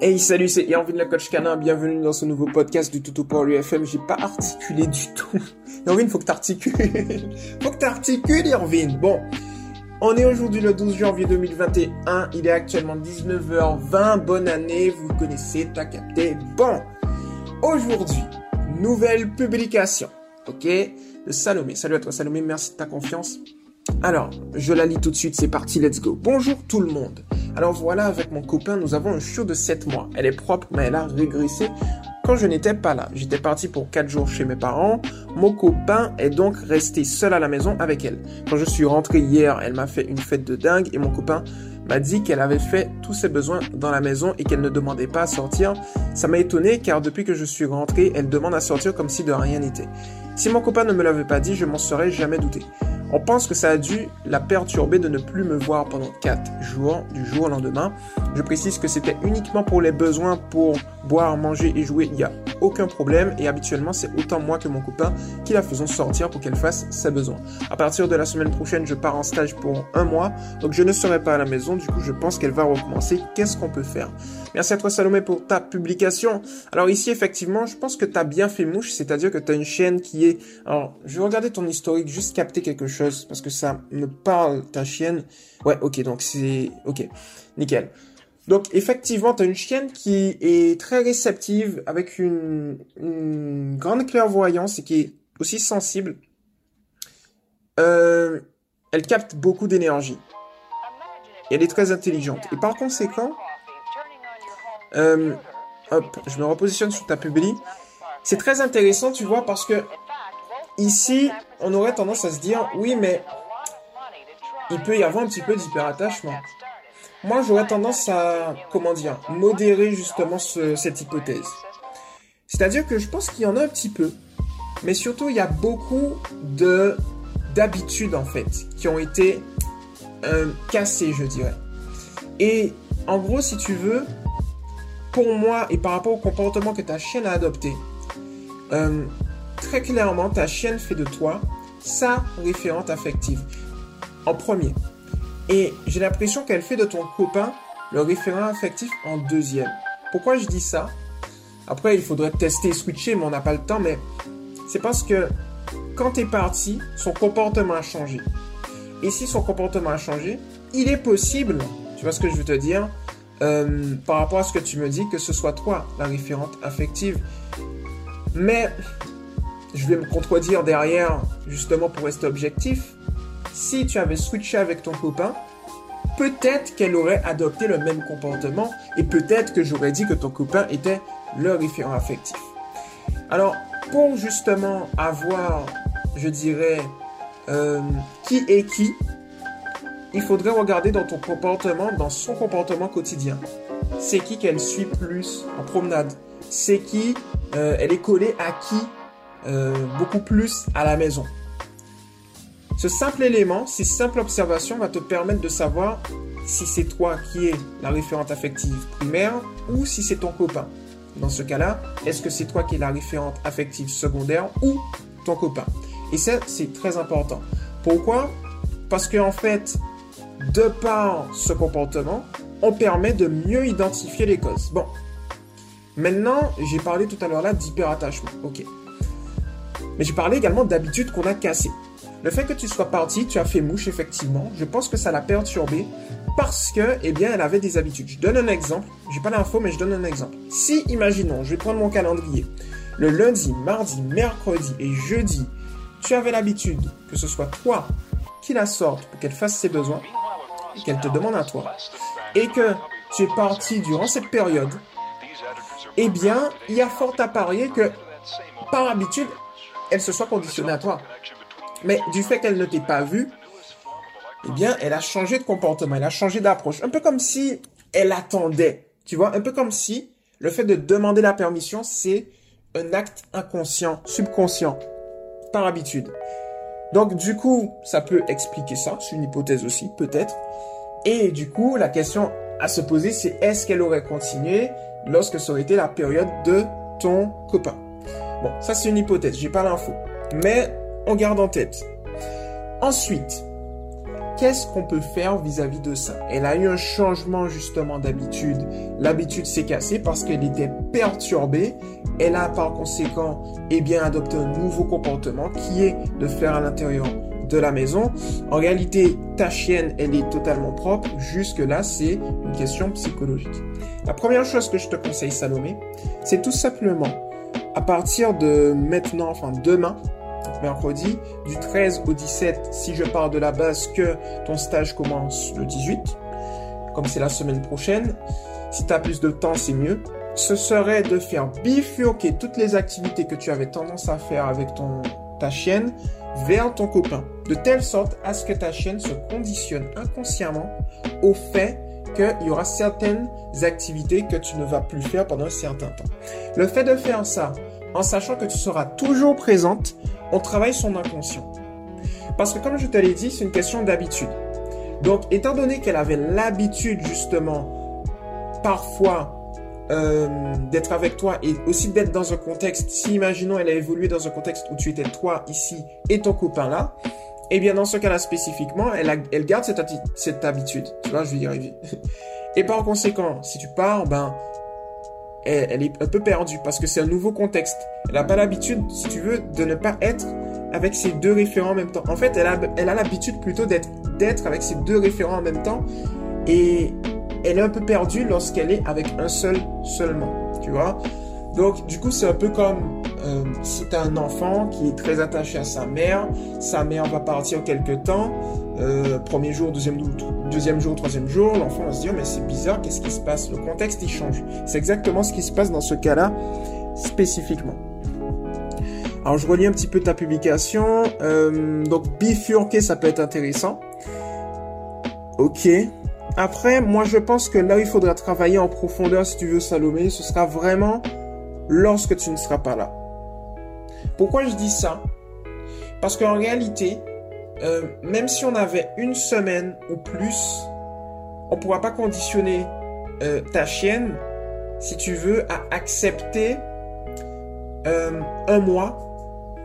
Hey salut, c'est Irvin la coach canin, bienvenue dans ce nouveau podcast du Tuto pour l'UFM. J'ai pas articulé du tout. Irvin, faut que t'articules. faut que t'articules, Irvin. Bon, on est aujourd'hui le 12 janvier 2021. Il est actuellement 19h20. Bonne année, vous connaissez, t'as capté. Bon, aujourd'hui, nouvelle publication. Ok? De Salomé. Salut à toi Salomé, merci de ta confiance. Alors, je la lis tout de suite, c'est parti, let's go. Bonjour tout le monde. Alors voilà, avec mon copain, nous avons un chiot de 7 mois. Elle est propre, mais elle a régressé quand je n'étais pas là. J'étais parti pour 4 jours chez mes parents. Mon copain est donc resté seul à la maison avec elle. Quand je suis rentré hier, elle m'a fait une fête de dingue et mon copain m'a dit qu'elle avait fait tous ses besoins dans la maison et qu'elle ne demandait pas à sortir. Ça m'a étonné car depuis que je suis rentré, elle demande à sortir comme si de rien n'était. Si mon copain ne me l'avait pas dit, je m'en serais jamais douté. On pense que ça a dû la perturber de ne plus me voir pendant 4 jours, du jour au lendemain. Je précise que c'était uniquement pour les besoins pour boire, manger et jouer, il n'y a aucun problème et habituellement c'est autant moi que mon copain qui la faisons sortir pour qu'elle fasse ses besoins. À partir de la semaine prochaine, je pars en stage pour un mois, donc je ne serai pas à la maison, du coup je pense qu'elle va recommencer. Qu'est-ce qu'on peut faire? Merci à toi Salomé pour ta publication. Alors ici effectivement, je pense que tu as bien fait mouche, c'est-à-dire que tu as une chaîne qui est... Alors, je vais regarder ton historique, juste capter quelque chose, parce que ça me parle, ta chienne. Ouais, ok, donc c'est... Ok, nickel. Donc effectivement, tu as une chienne qui est très réceptive, avec une, grande clairvoyance et qui est aussi sensible. Euh, elle capte beaucoup d'énergie. elle est très intelligente. Et par conséquent, euh, hop, je me repositionne sur ta publi. C'est très intéressant, tu vois, parce que ici, on aurait tendance à se dire, oui, mais il peut y avoir un petit peu d'hyperattachement. Moi, j'aurais tendance à, comment dire, modérer justement cette hypothèse. C'est-à-dire que je pense qu'il y en a un petit peu, mais surtout, il y a beaucoup de d'habitudes, en fait, qui ont été euh, cassées, je dirais. Et en gros, si tu veux, pour moi et par rapport au comportement que ta chienne a adopté, euh, très clairement, ta chienne fait de toi sa référente affective en premier. Et j'ai l'impression qu'elle fait de ton copain le référent affectif en deuxième. Pourquoi je dis ça? Après, il faudrait tester, switcher, mais on n'a pas le temps. Mais c'est parce que quand tu es parti, son comportement a changé. Et si son comportement a changé, il est possible, tu vois ce que je veux te dire, euh, par rapport à ce que tu me dis, que ce soit toi la référente affective. Mais je vais me contredire derrière, justement pour rester objectif si tu avais switché avec ton copain, peut-être qu'elle aurait adopté le même comportement et peut-être que j'aurais dit que ton copain était le référent affectif. Alors, pour justement avoir, je dirais, euh, qui est qui, il faudrait regarder dans ton comportement, dans son comportement quotidien. C'est qui qu'elle suit plus en promenade? C'est qui euh, elle est collée à qui euh, beaucoup plus à la maison? Ce simple élément, ces simples observations va te permettre de savoir si c'est toi qui es la référente affective primaire ou si c'est ton copain. Dans ce cas-là, est-ce que c'est toi qui es la référente affective secondaire ou ton copain? Et ça, c'est très important. Pourquoi? Parce qu'en en fait, de par ce comportement, on permet de mieux identifier les causes. Bon, maintenant, j'ai parlé tout à l'heure là d'hyperattachement. Ok. Mais j'ai parlé également d'habitudes qu'on a cassées. Le fait que tu sois parti, tu as fait mouche, effectivement. Je pense que ça l'a perturbée parce que, eh bien, elle avait des habitudes. Je donne un exemple. J'ai pas l'info, mais je donne un exemple. Si, imaginons, je vais prendre mon calendrier. Le lundi, mardi, mercredi et jeudi, tu avais l'habitude que ce soit toi qui la sorte pour qu'elle fasse ses besoins qu'elle te demande à toi. Et que tu es parti durant cette période, eh bien, il y a fort à parier que, par habitude, elle se soit conditionnée à toi. Mais du fait qu'elle ne t'ait pas vu, eh bien, elle a changé de comportement, elle a changé d'approche. Un peu comme si elle attendait. Tu vois, un peu comme si le fait de demander la permission, c'est un acte inconscient, subconscient, par habitude. Donc, du coup, ça peut expliquer ça. C'est une hypothèse aussi, peut-être. Et du coup, la question à se poser, c'est est-ce qu'elle aurait continué lorsque ça aurait été la période de ton copain? Bon, ça c'est une hypothèse, j'ai pas l'info. Mais on garde en tête. Ensuite, qu'est-ce qu'on peut faire vis-à-vis de ça? Elle a eu un changement justement d'habitude. L'habitude s'est cassée parce qu'elle était perturbée. Elle a par conséquent eh bien, adopté un nouveau comportement qui est de faire à l'intérieur de la maison. En réalité, ta chienne, elle est totalement propre. Jusque-là, c'est une question psychologique. La première chose que je te conseille, Salomé, c'est tout simplement, à partir de maintenant, enfin demain, mercredi, du 13 au 17, si je pars de la base que ton stage commence le 18, comme c'est la semaine prochaine, si tu as plus de temps, c'est mieux. Ce serait de faire bifurquer toutes les activités que tu avais tendance à faire avec ton, ta chienne vers ton copain, de telle sorte à ce que ta chienne se conditionne inconsciemment au fait qu'il y aura certaines activités que tu ne vas plus faire pendant un certain temps. Le fait de faire ça, en sachant que tu seras toujours présente, on travaille son inconscient. Parce que comme je te l'ai dit, c'est une question d'habitude. Donc, étant donné qu'elle avait l'habitude justement, parfois, euh, d'être avec toi et aussi d'être dans un contexte, si imaginons elle a évolué dans un contexte où tu étais toi ici et ton copain là, eh bien dans ce cas-là spécifiquement, elle, garde cette, cette habitude. Tu vois, je vais y arriver. Et par conséquent, si tu pars, ben, elle, est un peu perdue parce que c'est un nouveau contexte. Elle n'a pas l'habitude, si tu veux, de ne pas être avec ces deux référents en même temps. En fait, elle a, elle a l'habitude plutôt d'être, d'être avec ces deux référents en même temps et elle est un peu perdue lorsqu'elle est avec un seul seulement, tu vois. Donc, du coup, c'est un peu comme si tu as un enfant qui est très attaché à sa mère, sa mère va partir quelque temps, euh, premier jour, deuxième, deuxième jour, troisième jour, l'enfant va se dire mais c'est bizarre, qu'est-ce qui se passe? Le contexte il change. C'est exactement ce qui se passe dans ce cas-là spécifiquement. Alors je relis un petit peu ta publication. Euh, donc bifurquer, ça peut être intéressant. Ok. Après, moi je pense que là où il faudra travailler en profondeur si tu veux Salomé, ce sera vraiment lorsque tu ne seras pas là. Pourquoi je dis ça? Parce qu'en réalité, euh, même si on avait une semaine ou plus, on ne pourra pas conditionner euh, ta chienne, si tu veux, à accepter euh, un mois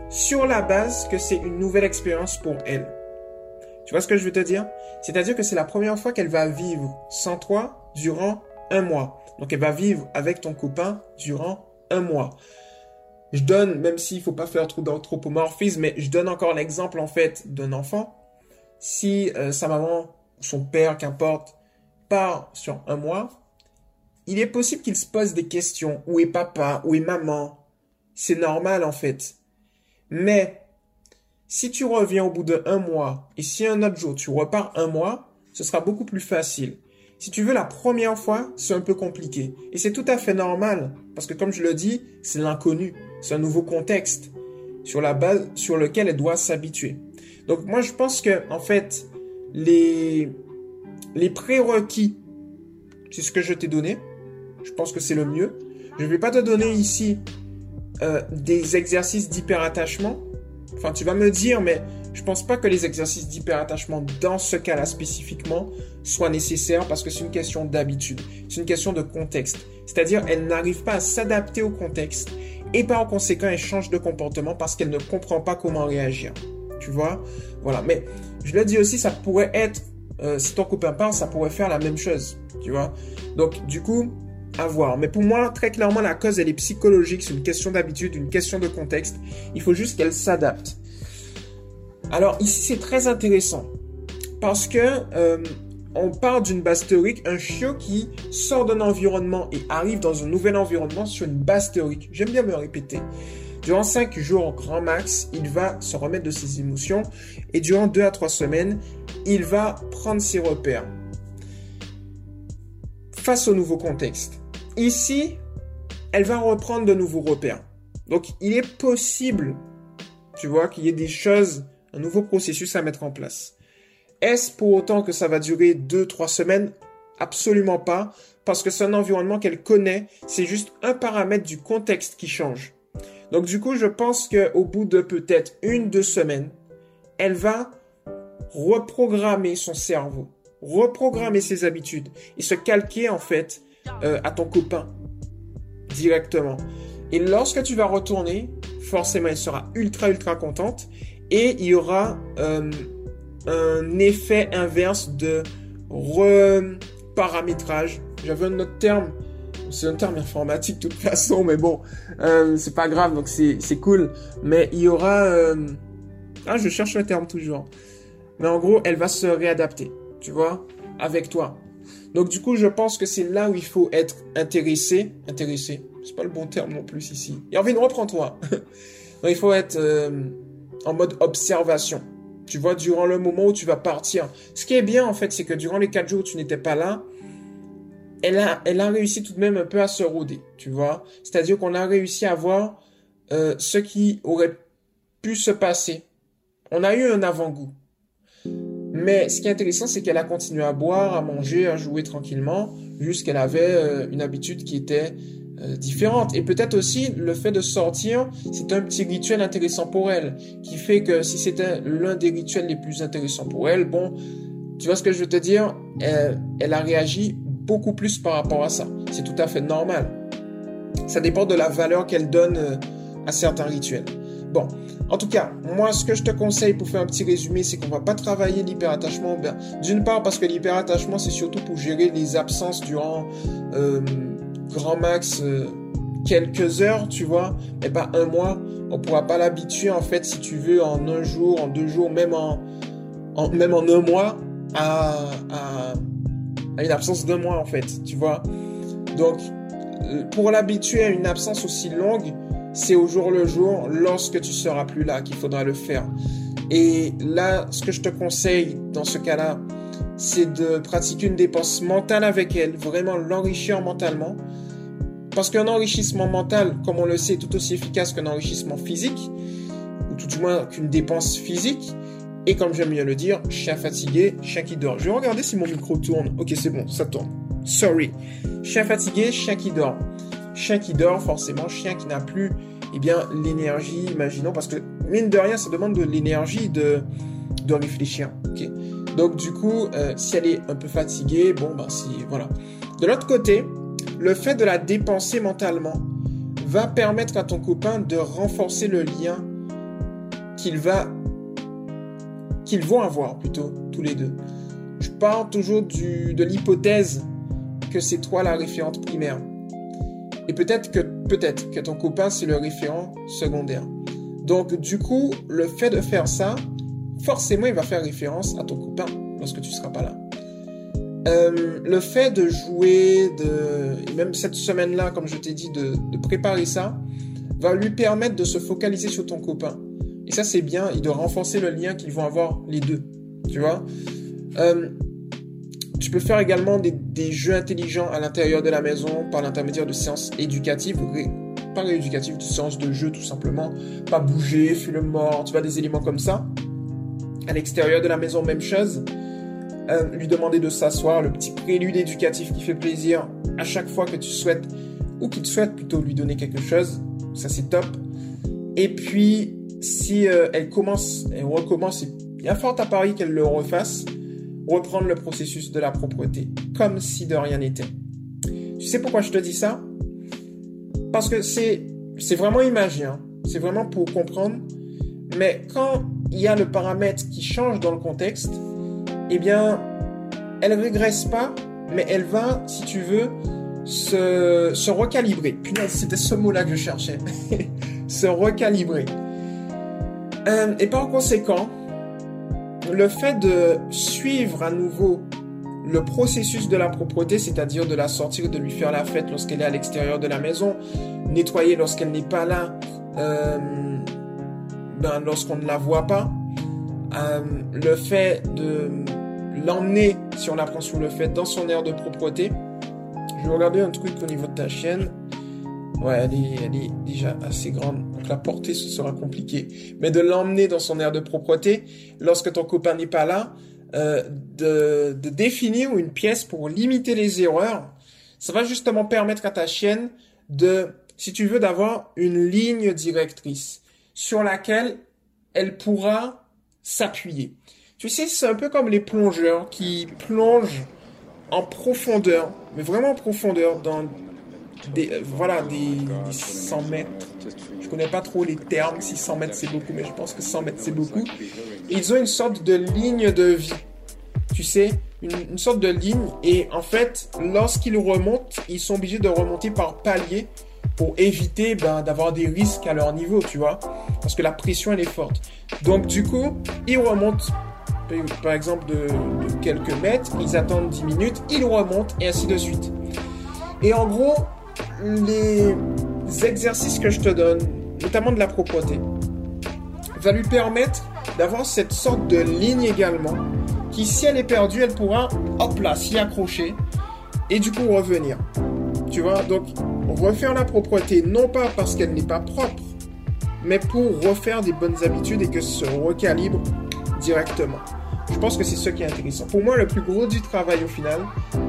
sur la base que c'est une nouvelle expérience pour elle. Tu vois ce que je veux te dire? C'est-à-dire que c'est la première fois qu'elle va vivre sans toi durant un mois. Donc elle va vivre avec ton copain durant un mois. Je donne, même s'il faut pas faire trop d'anthropomorphisme, mais je donne encore l'exemple en fait d'un enfant. Si euh, sa maman ou son père, qu'importe, part sur un mois, il est possible qu'il se pose des questions. Où est papa? Où est maman? C'est normal en fait. Mais si tu reviens au bout d'un mois et si un autre jour tu repars un mois, ce sera beaucoup plus facile. Si tu veux, la première fois, c'est un peu compliqué. Et c'est tout à fait normal. Parce que comme je le dis, c'est l'inconnu. C'est un nouveau contexte sur la base sur lequel elle doit s'habituer. Donc moi, je pense que, en fait, les, prérequis, c'est ce que je t'ai donné. Je pense que c'est le mieux. Je ne vais pas te donner ici euh, des exercices d'hyperattachement. Enfin, tu vas me dire, mais je pense pas que les exercices d'hyperattachement dans ce cas-là spécifiquement soient nécessaires parce que c'est une question d'habitude, c'est une question de contexte. C'est-à-dire, elle n'arrive pas à s'adapter au contexte et par conséquent, elle change de comportement parce qu'elle ne comprend pas comment réagir. Tu vois? Voilà. Mais je le dis aussi, ça pourrait être, euh, si ton copain parle, ça pourrait faire la même chose. Tu vois? Donc, du coup, à voir. Mais pour moi, très clairement, la cause, elle est psychologique. C'est une question d'habitude, une question de contexte. Il faut juste qu'elle s'adapte. Alors ici, c'est très intéressant parce que euh, on parle d'une base théorique, un chiot qui sort d'un environnement et arrive dans un nouvel environnement sur une base théorique. J'aime bien me répéter. Durant 5 jours grand max, il va se remettre de ses émotions et durant 2 à 3 semaines, il va prendre ses repères face au nouveau contexte. Ici, elle va reprendre de nouveaux repères. Donc, il est possible, tu vois, qu'il y ait des choses un nouveau processus à mettre en place. Est-ce pour autant que ça va durer 2-3 semaines? Absolument pas, parce que c'est un environnement qu'elle connaît, c'est juste un paramètre du contexte qui change. Donc du coup, je pense qu'au bout de peut-être une, deux semaines, elle va reprogrammer son cerveau, reprogrammer ses habitudes et se calquer en fait euh, à ton copain directement. Et lorsque tu vas retourner, forcément, elle sera ultra ultra contente et il y aura euh, un effet inverse de reparamétrage. J'avais un autre terme, c'est un terme informatique de toute façon, mais bon, euh, c'est pas grave, donc c'est cool. Mais il y aura... Euh, ah, je cherche le terme toujours. Mais en gros, elle va se réadapter, tu vois, avec toi. Donc du coup, je pense que c'est là où il faut être intéressé. Intéressé, c'est pas le bon terme non plus ici. Et envie de reprends-toi. il faut être en mode observation. Tu vois, durant le moment où tu vas partir. Ce qui est bien, en fait, c'est que durant les quatre jours où tu n'étais pas là, elle a, elle a réussi tout de même un peu à se rôder, tu vois. C'est-à-dire qu'on a réussi à voir euh, ce qui aurait pu se passer. On a eu un avant-goût. Mais ce qui est intéressant, c'est qu'elle a continué à boire, à manger, à jouer tranquillement, jusqu'elle avait euh, une habitude qui était euh, différente. Et peut-être aussi le fait de sortir, c'est un petit rituel intéressant pour elle, qui fait que si c'était l'un des rituels les plus intéressants pour elle, bon, tu vois ce que je veux te dire, elle, elle a réagi beaucoup plus par rapport à ça. C'est tout à fait normal. Ça dépend de la valeur qu'elle donne euh, à certains rituels. Bon, en tout cas, moi, ce que je te conseille pour faire un petit résumé, c'est qu'on va pas travailler l'hyperattachement. Ben, D'une part, parce que l'hyperattachement, c'est surtout pour gérer les absences durant euh, grand max euh, quelques heures, tu vois, mais pas un mois. On pourra pas l'habituer, en fait, si tu veux, en un jour, en deux jours, même en, même en un mois, à, à, à une absence d'un mois, en fait, tu vois. Donc, euh, pour l'habituer à une absence aussi longue, c'est au jour le jour, lorsque tu seras plus là, qu'il faudra le faire. Et là, ce que je te conseille dans ce cas-là, c'est de pratiquer une dépense mentale avec elle, vraiment l'enrichir mentalement. Parce qu'un enrichissement mental, comme on le sait, est tout aussi efficace qu'un enrichissement physique, ou tout du moins qu'une dépense physique. Et comme j'aime bien le dire, chien fatigué, chien qui dort. Je vais regarder si mon micro tourne. Ok, c'est bon, ça tourne. Sorry. Chien fatigué, chien qui dort. Chien qui dort, forcément, chien qui n'a plus eh bien, l'énergie, imaginons, parce que mine de rien, ça demande de l'énergie de, de réfléchir. Donc du coup, euh, si elle est un peu fatiguée, bon, ben si, voilà. De l'autre côté, le fait de la dépenser mentalement va permettre à ton copain de renforcer le lien qu'il va qu'ils vont avoir plutôt tous les deux. Je parle toujours de l'hypothèse que c'est toi la référente primaire. Et peut-être que, peut-être que ton copain, c'est le référent secondaire. Donc, du coup, le fait de faire ça, forcément, il va faire référence à ton copain lorsque tu seras pas là. Euh, le fait de jouer, de, même cette semaine-là, comme je t'ai dit, de, préparer ça, va lui permettre de se focaliser sur ton copain. Et ça, c'est bien, et de renforcer le lien qu'ils vont avoir les deux. Tu vois euh, tu peux faire également des, jeux intelligents à l'intérieur de la maison par l'intermédiaire de séances éducatives, pas rééducatives, de séances de jeu tout simplement. Pas bouger, le mort, tu vois, des éléments comme ça. À l'extérieur de la maison, même chose. Euh, lui demander de s'asseoir, le petit prélude éducatif qui fait plaisir à chaque fois que tu souhaites, ou qu'il souhaite plutôt lui donner quelque chose. Ça, c'est top. Et puis, si euh, elle commence, elle recommence, il y a fort à parier qu'elle le refasse reprendre le processus de la propreté, comme si de rien n'était. Tu sais pourquoi je te dis ça? Parce que c'est vraiment imagé, hein. c'est vraiment pour comprendre. Mais quand il y a le paramètre qui change dans le contexte, eh bien, elle régresse pas, mais elle va, si tu veux, se, recalibrer. Punaise, c'était ce mot-là que je cherchais. se recalibrer. Euh, et par conséquent, le fait de suivre à nouveau le processus de la propreté, c'est-à-dire de la sortir, de lui faire la fête lorsqu'elle est à l'extérieur de la maison, nettoyer lorsqu'elle n'est pas là, euh, ben, lorsqu'on ne la voit pas, euh, le fait de l'emmener, si on la prend sur le fait, dans son air de propreté. Je vais regarder un truc au niveau de ta chaîne. Ouais, elle est, elle est déjà assez grande. Donc la portée, ce sera compliqué. Mais de l'emmener dans son air de propreté, lorsque ton copain n'est pas là, euh, de, de définir une pièce pour limiter les erreurs, ça va justement permettre à ta chienne de, si tu veux, d'avoir une ligne directrice sur laquelle elle pourra s'appuyer. Tu sais, c'est un peu comme les plongeurs qui plongent en profondeur, mais vraiment en profondeur, dans des, euh, voilà, des 100 mètres. Je connais pas trop les termes, si 100 mètres c'est beaucoup, mais je pense que 100 mètres c'est beaucoup. ils ont une sorte de ligne de vie. Tu sais, une, sorte de ligne. Et en fait, lorsqu'ils remontent, ils sont obligés de remonter par palier pour éviter ben, d'avoir des risques à leur niveau, tu vois. Parce que la pression, elle est forte. Donc, du coup, ils remontent, par exemple, de, de quelques mètres, ils attendent 10 minutes, ils remontent, et ainsi de suite. Et en gros, les exercices que je te donne, notamment de la propreté, va lui permettre d'avoir cette sorte de ligne également, qui si elle est perdue, elle pourra, hop là, s'y accrocher, et du coup revenir. Tu vois, donc refaire la propreté, non pas parce qu'elle n'est pas propre, mais pour refaire des bonnes habitudes et que se recalibre directement. Je pense que c'est ce qui est intéressant. Pour moi, le plus gros du travail au final,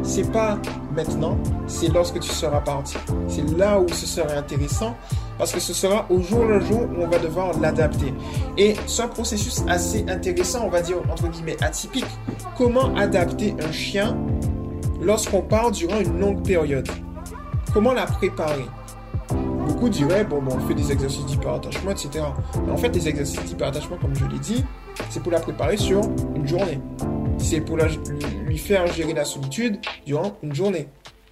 c'est pas maintenant, c'est lorsque tu seras parti. C'est là où ce sera intéressant parce que ce sera au jour le jour où on va devoir l'adapter. Et c'est un processus assez intéressant, on va dire entre guillemets atypique. Comment adapter un chien lorsqu'on part durant une longue période? Comment la préparer? Beaucoup diraient, bon, on fait des exercices d'hyperattachement, etc. Mais en fait, les exercices d'hyperattachement, comme je l'ai dit, c'est pour la préparer sur une journée. C'est pour lui faire gérer la solitude durant une journée.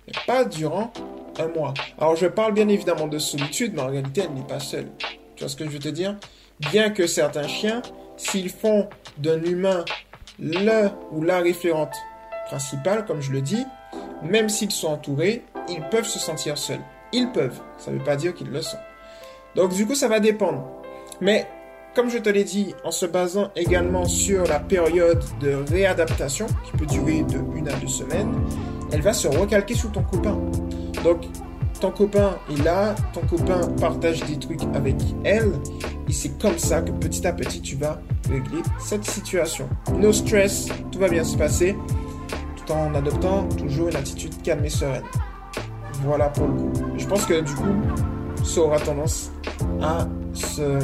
Mais pas durant un mois. Alors je parle bien évidemment de solitude, mais en réalité elle n'est pas seule. Tu vois ce que je veux te dire? Bien que certains chiens, s'ils font d'un humain le ou la référente principale, comme je le dis, même s'ils sont entourés, ils peuvent se sentir seuls. Ils peuvent, ça ne veut pas dire qu'ils le sont. Donc du coup ça va dépendre. Mais comme je te l'ai dit, en se basant également sur la période de réadaptation, qui peut durer de une à deux semaines, elle va se recalquer sur ton copain. Donc, ton copain est là, ton copain partage des trucs avec elle, et c'est comme ça que petit à petit, tu vas régler cette situation. No stress, tout va bien se passer, tout en adoptant toujours une attitude calme et sereine. Voilà pour le coup. Je pense que du coup, ça aura tendance à se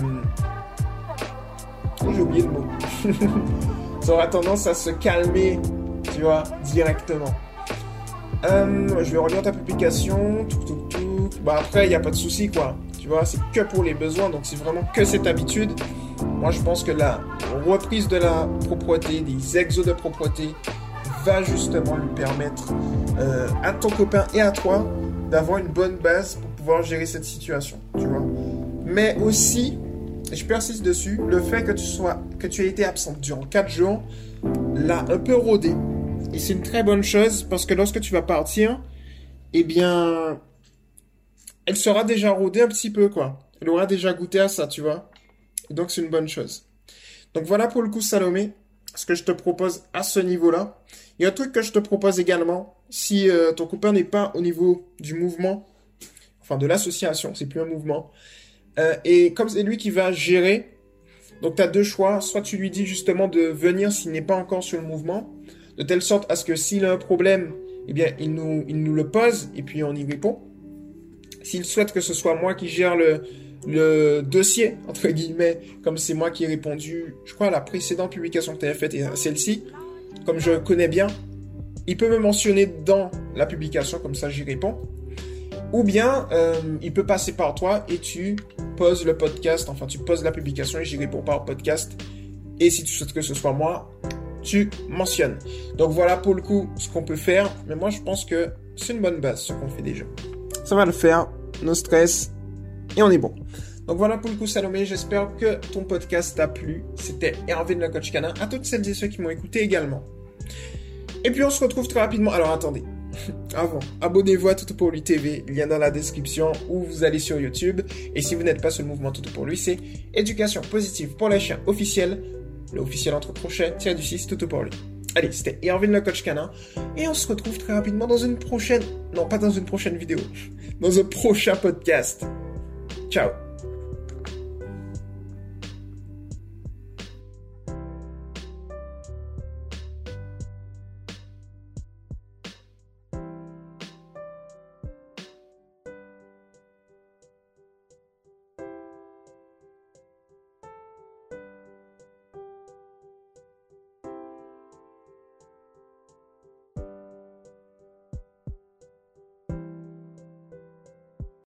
j'ai oublié le mot. ça aura tendance à se calmer, tu vois, directement. Euh, je vais relire ta publication. Tout, tout, tout. Bah après, il n'y a pas de souci, quoi. Tu vois, c'est que pour les besoins, donc c'est vraiment que cette habitude. Moi, je pense que la reprise de la propreté, des exos de propreté, va justement lui permettre euh, à ton copain et à toi d'avoir une bonne base pour pouvoir gérer cette situation, tu vois. Mais aussi, je persiste dessus, le fait que tu sois, que tu aies été absent durant 4 jours, l'a un peu rodé. Et c'est une très bonne chose parce que lorsque tu vas partir, eh bien, elle sera déjà rodée un petit peu, quoi. Elle aura déjà goûté à ça, tu vois. Donc c'est une bonne chose. Donc voilà pour le coup, Salomé, ce que je te propose à ce niveau-là. Il y a un truc que je te propose également, si euh, ton copain n'est pas au niveau du mouvement, enfin de l'association, c'est plus un mouvement, euh, et comme c'est lui qui va gérer, donc tu as deux choix. Soit tu lui dis justement de venir s'il n'est pas encore sur le mouvement, de telle sorte à ce que s'il a un problème, eh bien, il nous, il nous le pose et puis on y répond. S'il souhaite que ce soit moi qui gère le, le dossier, entre guillemets, comme c'est moi qui ai répondu, je crois, à la précédente publication que tu avais faite et celle-ci, comme je connais bien, il peut me mentionner dans la publication, comme ça j'y réponds. Ou bien, euh, il peut passer par toi et tu poses le podcast, enfin tu poses la publication et j'y réponds par podcast. Et si tu souhaites que ce soit moi, tu mentionnes. Donc voilà pour le coup ce qu'on peut faire. Mais moi je pense que c'est une bonne base ce qu'on fait déjà. Ça va le faire, no stress, et on est bon. Donc voilà pour le coup Salomé, j'espère que ton podcast t'a plu. C'était Hervé de la Coach Canin. À toutes celles et ceux qui m'ont écouté également. Et puis on se retrouve très rapidement. Alors attendez. Avant, abonnez-vous à Toto pour lui TV, lien dans la description ou vous allez sur YouTube. Et si vous n'êtes pas sur le mouvement Toto pour lui, c'est éducation positive pour les chiens officiel, le officiel entre crochets, tiens du 6, Toto pour lui. Allez, c'était Irvin le coach canin et on se retrouve très rapidement dans une prochaine, non pas dans une prochaine vidéo, dans un prochain podcast. Ciao